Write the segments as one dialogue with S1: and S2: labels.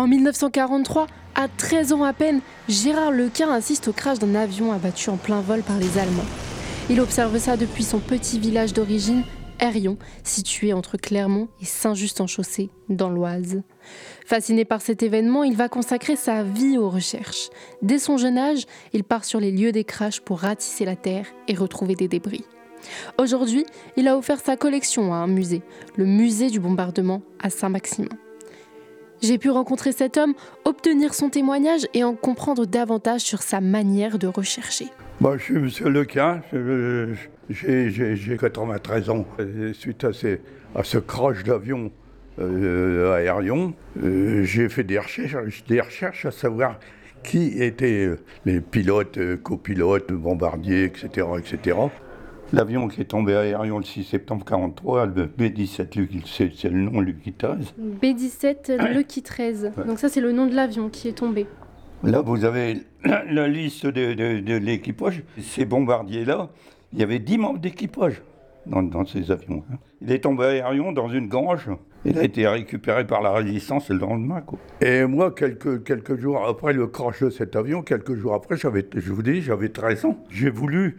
S1: En 1943, à 13 ans à peine, Gérard Lequin assiste au crash d'un avion abattu en plein vol par les Allemands. Il observe ça depuis son petit village d'origine, Herrion, situé entre Clermont et Saint-Just-en-Chaussée, dans l'Oise. Fasciné par cet événement, il va consacrer sa vie aux recherches. Dès son jeune âge, il part sur les lieux des crashs pour ratisser la terre et retrouver des débris. Aujourd'hui, il a offert sa collection à un musée, le musée du bombardement à Saint-Maximin. J'ai pu rencontrer cet homme, obtenir son témoignage et en comprendre davantage sur sa manière de rechercher.
S2: Moi, je suis M. Lequin, j'ai 93 ans. suite à, ce crash d'avion euh, aérien, euh, j'ai fait des recherches, des recherches à savoir qui étaient euh, les pilotes, copilotes, bombardiers, etc. etc. L'avion qui est tombé aérien le 6 septembre 1943, le B-17, c'est le nom Lucky 13.
S1: B-17 Lucky 13. Donc ça, c'est le nom de l'avion qui est tombé.
S2: Là, vous avez la, liste de, l'équipage. Ces bombardiers-là, il y avait 10 membres d'équipage dans, ces avions. Hein. Il est tombé aérien dans une grange. Il a été récupéré par la résistance le lendemain. Quoi. Et moi, quelques, quelques jours après le crash de cet avion, quelques jours après, je vous dis, j'avais 13 ans. J'ai voulu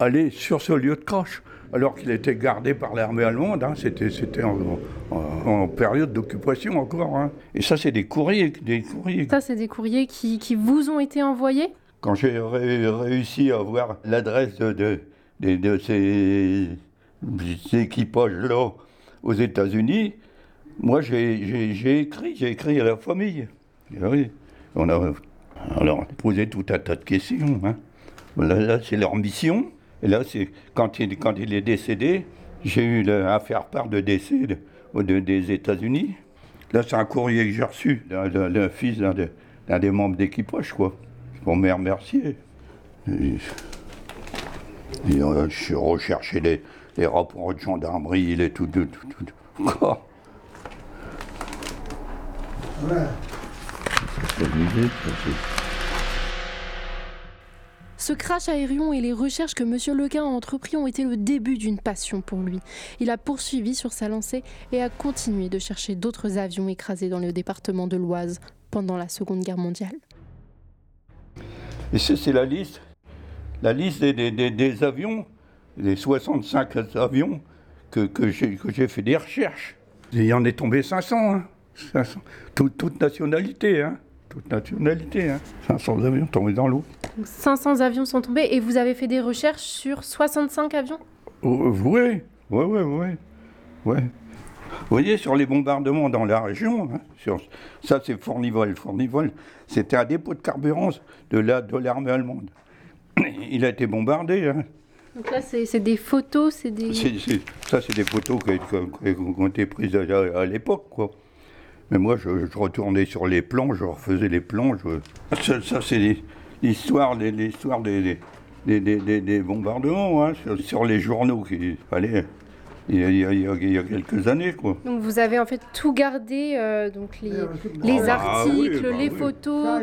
S2: aller sur ce lieu de crash, alors qu'il était gardé par l'armée allemande. Hein. C'était, en, période d'occupation encore. Hein. Et ça, c'est des courriers, des courriers.
S1: Ça, c'est des courriers qui, qui, vous ont été envoyés?
S2: Quand j'ai réussi à avoir l'adresse de, de, de, ces, équipages-là aux États-Unis, moi, j'ai, écrit, j'ai écrit à la famille. oui, on a alors posé tout un tas de questions. Hein. là c'est leur mission. Et là, c'est quand il, quand il est décédé, j'ai eu à faire part de décès des États-Unis. Là, c'est un courrier que j'ai reçu d'un fils d'un des membres d'équipage, quoi, pour me remercier. Et, euh, je suis recherché les, les, rapports de gendarmerie, les tout, tout, tout, tout. Quoi?
S1: Voilà. Ce crash aérien et les recherches que M. Lequin a entrepris ont été le début d'une passion pour lui. Il a poursuivi sur sa lancée et a continué de chercher d'autres avions écrasés dans le département de l'Oise pendant la Seconde Guerre mondiale.
S2: Et c'est la liste, des, avions, des 65 avions que, que j'ai fait des recherches. Il y en est tombé 500, hein, 500. toute nationalité. Hein toute nationalité. Hein. 500 avions tombés dans l'eau.
S1: 500 avions sont tombés et vous avez fait des recherches sur 65 avions?
S2: Oh, Oui, oui, oui, oui. Ouais. Vous voyez, sur les bombardements dans la région, hein, sur, ça c'est Fournivol. Fournivol, c'était un dépôt de carburant de l'armée de allemande. Il a été bombardé. Hein.
S1: Donc là, c'est des photos, c'est des...
S2: ça, c'est des photos qui, ont été prises à, à l'époque, quoi. Mais moi, je, retournais sur les plans, je refaisais les plans. Ça, c'est l'histoire des, des, bombardements hein, sur, les journaux qu'il fallait. Il y, a, il, y a, quelques années. Quoi.
S1: Donc vous avez en fait tout gardé, euh, donc les, les ah articles, bah les photos.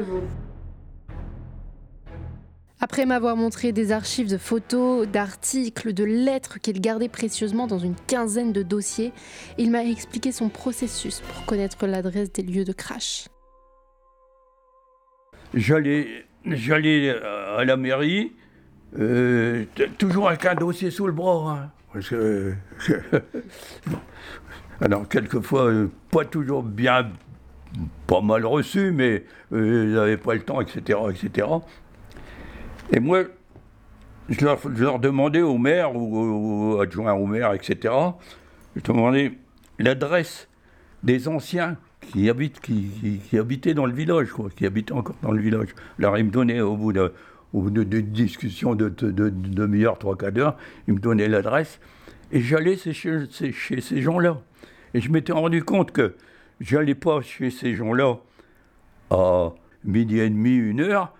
S1: Après m'avoir montré des archives de photos, d'articles, de lettres qu'il gardait précieusement dans une quinzaine de dossiers, il m'a expliqué son processus pour connaître l'adresse des lieux de crash.
S2: J'allais, j'allais à la mairie, euh, toujours avec un dossier sous le bras. Hein, alors, quelquefois, euh, pas toujours bien, pas mal reçu, mais euh, pas le temps, etc., etc. Et moi, je leur, demandais au maire ou adjoint au maire, etc., je demandais l'adresse des anciens qui, habitent, qui, habitaient dans le village, quoi, qui habitaient encore dans le village. Alors ils me donnaient, au bout de, de, discussion de, demi-heure, trois quarts d'heure, ils me donnaient l'adresse, et j'allais chez, chez, ces gens-là. Et je m'étais rendu compte que j'allais pas chez ces gens-là à midi et demi, une heure,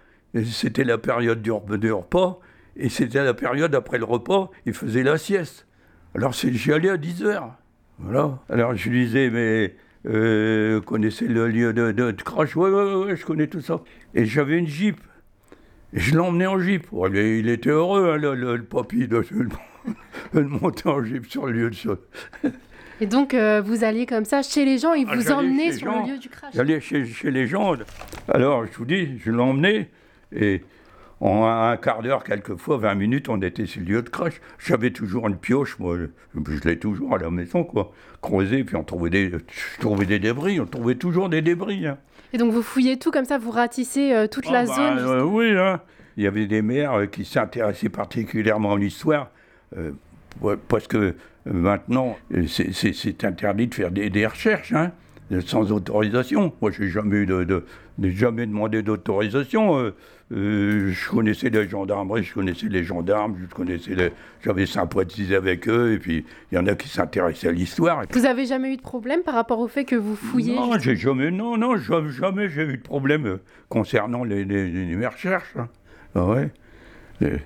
S2: c'était la période du, repas, et c'était la période après le repas, il faisait la sieste. Alors j'y allais à 10 heures. Voilà. Alors je lui disais, mais euh, connaissez le lieu de, crash Oui, oui, je connais tout ça. Et j'avais une Jeep. Et je l'emmenais en Jeep. il était heureux, hein, le, papy, de, de, monter en Jeep sur le lieu de choses.
S1: Et donc, euh, vous alliez comme ça chez les gens, ils
S2: Ah,
S1: vous emmenaient sur
S2: gens.
S1: le lieu du crash.
S2: J'allais chez, chez les gens. Alors, je vous dis, je l'emmenais et en un quart d'heure, quelquefois, 20 minutes, on était sur le lieu de crash. J'avais toujours une pioche, moi, je, l'ai toujours à la maison, quoi. Creusé, puis on trouvait des, je trouvais des débris, on trouvait toujours des débris. hein.
S1: Et donc, vous fouillez tout comme ça, vous ratissez euh, toute la
S2: Ah, bah,
S1: zone.
S2: euh, oui, hein. il y avait des maires euh, qui s'intéressaient particulièrement à l'histoire, euh, parce que maintenant, c'est- interdit de faire des, des recherches, hein, sans autorisation. Moi, j'ai jamais, eu de, de- de- jamais demandé d'autorisation. euh, euh, je connaissais les gendarmeries, je connaissais les gendarmes, je connaissais les- j'avais sympathisé avec eux, et puis il y en a qui s'intéressaient à l'histoire.
S1: Vous avez jamais eu de problème par rapport au fait que vous fouillez
S2: non, j'ai jamais, non, non, jamais, j'ai eu de problème euh, concernant les, les, recherches. hein. Ah ouais. Et,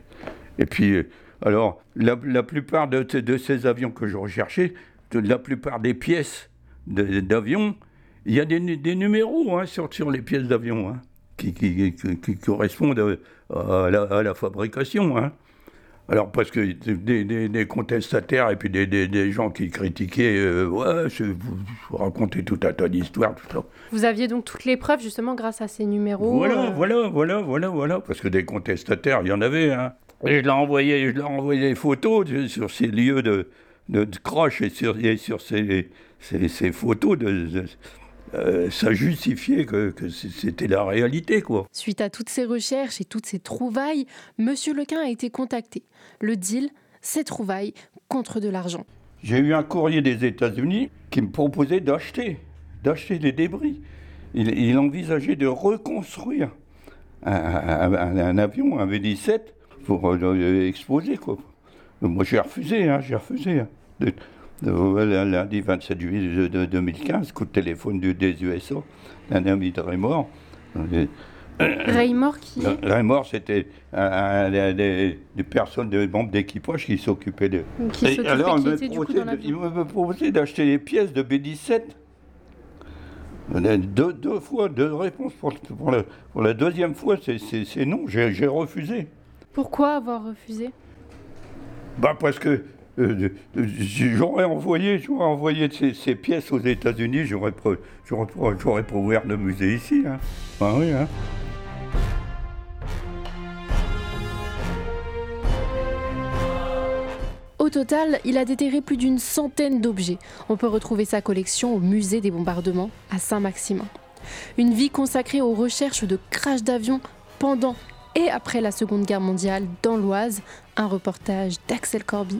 S2: et puis, alors, la, la plupart de, ces- de ces avions que je recherchais, de la plupart des pièces de- d'avions, il y a des, nu- des numéros hein, sur, sur les pièces d'avion hein, qui, qui, qui- qui correspondent à, à la, à la fabrication. hein. Alors, parce que des, des- des contestataires et puis des, des- gens qui critiquaient, euh, ouais, vous, vous racontez tout un tas d'histoires, tout ça.
S1: Vous aviez donc toutes les preuves justement grâce à ces numéros.
S2: Voilà,
S1: euh,
S2: voilà, voilà, voilà, voilà. Parce que des contestataires, il y en avait. Hein. Et je leur envoyais, je leur envoyais des photos de- sur ces lieux de, de, de crash et sur, et sur ces, ces, ces photos. De- euh, ça justifiait que, c'était la réalité, quoi.
S1: Suite à toutes ces recherches et toutes ces trouvailles, Monsieur Lequin a été contacté. Le deal, c'est trouvailles contre de l'argent.
S2: J'ai eu un courrier des États-Unis qui me proposait d'acheter, d'acheter les débris. Il, il envisageait de reconstruire un, un- un- un avion, un V-17, pour euh, exposer. Quoi. Moi, j'ai refusé, hein, j'ai refusé. hein. De- lundi 27 juillet de, de 2015, coup de téléphone du, des USA, d'un ami de Raymond. Euh,
S1: Raymore qui
S2: Raymond, c'était des, des- des personnes, des membres d'équipage qui s'occupaient de,
S1: qui
S2: et
S1: s'occupait,
S2: alors,
S1: qui était du coup dans
S2: il me proposait d'acheter les pièces de B-17. On a Deux, deux fois, deux réponses. Pour, pour le- pour la deuxième fois, c'est- non, j'ai refusé.
S1: Pourquoi avoir refusé?
S2: Bah parce que euh, euh, j'aurais envoyé, j'aurais envoyé ces, ces pièces aux États-Unis, j'aurais j'aurais ouvert le musée ici. Ah oui, hein.
S1: Au total, il a déterré plus d'une centaine d'objets. On peut retrouver sa collection au musée des bombardements à Saint-Maximin. Une vie consacrée aux recherches de crash d'avions pendant et après la Seconde Guerre mondiale dans l'Oise. Un reportage d'Axel Corby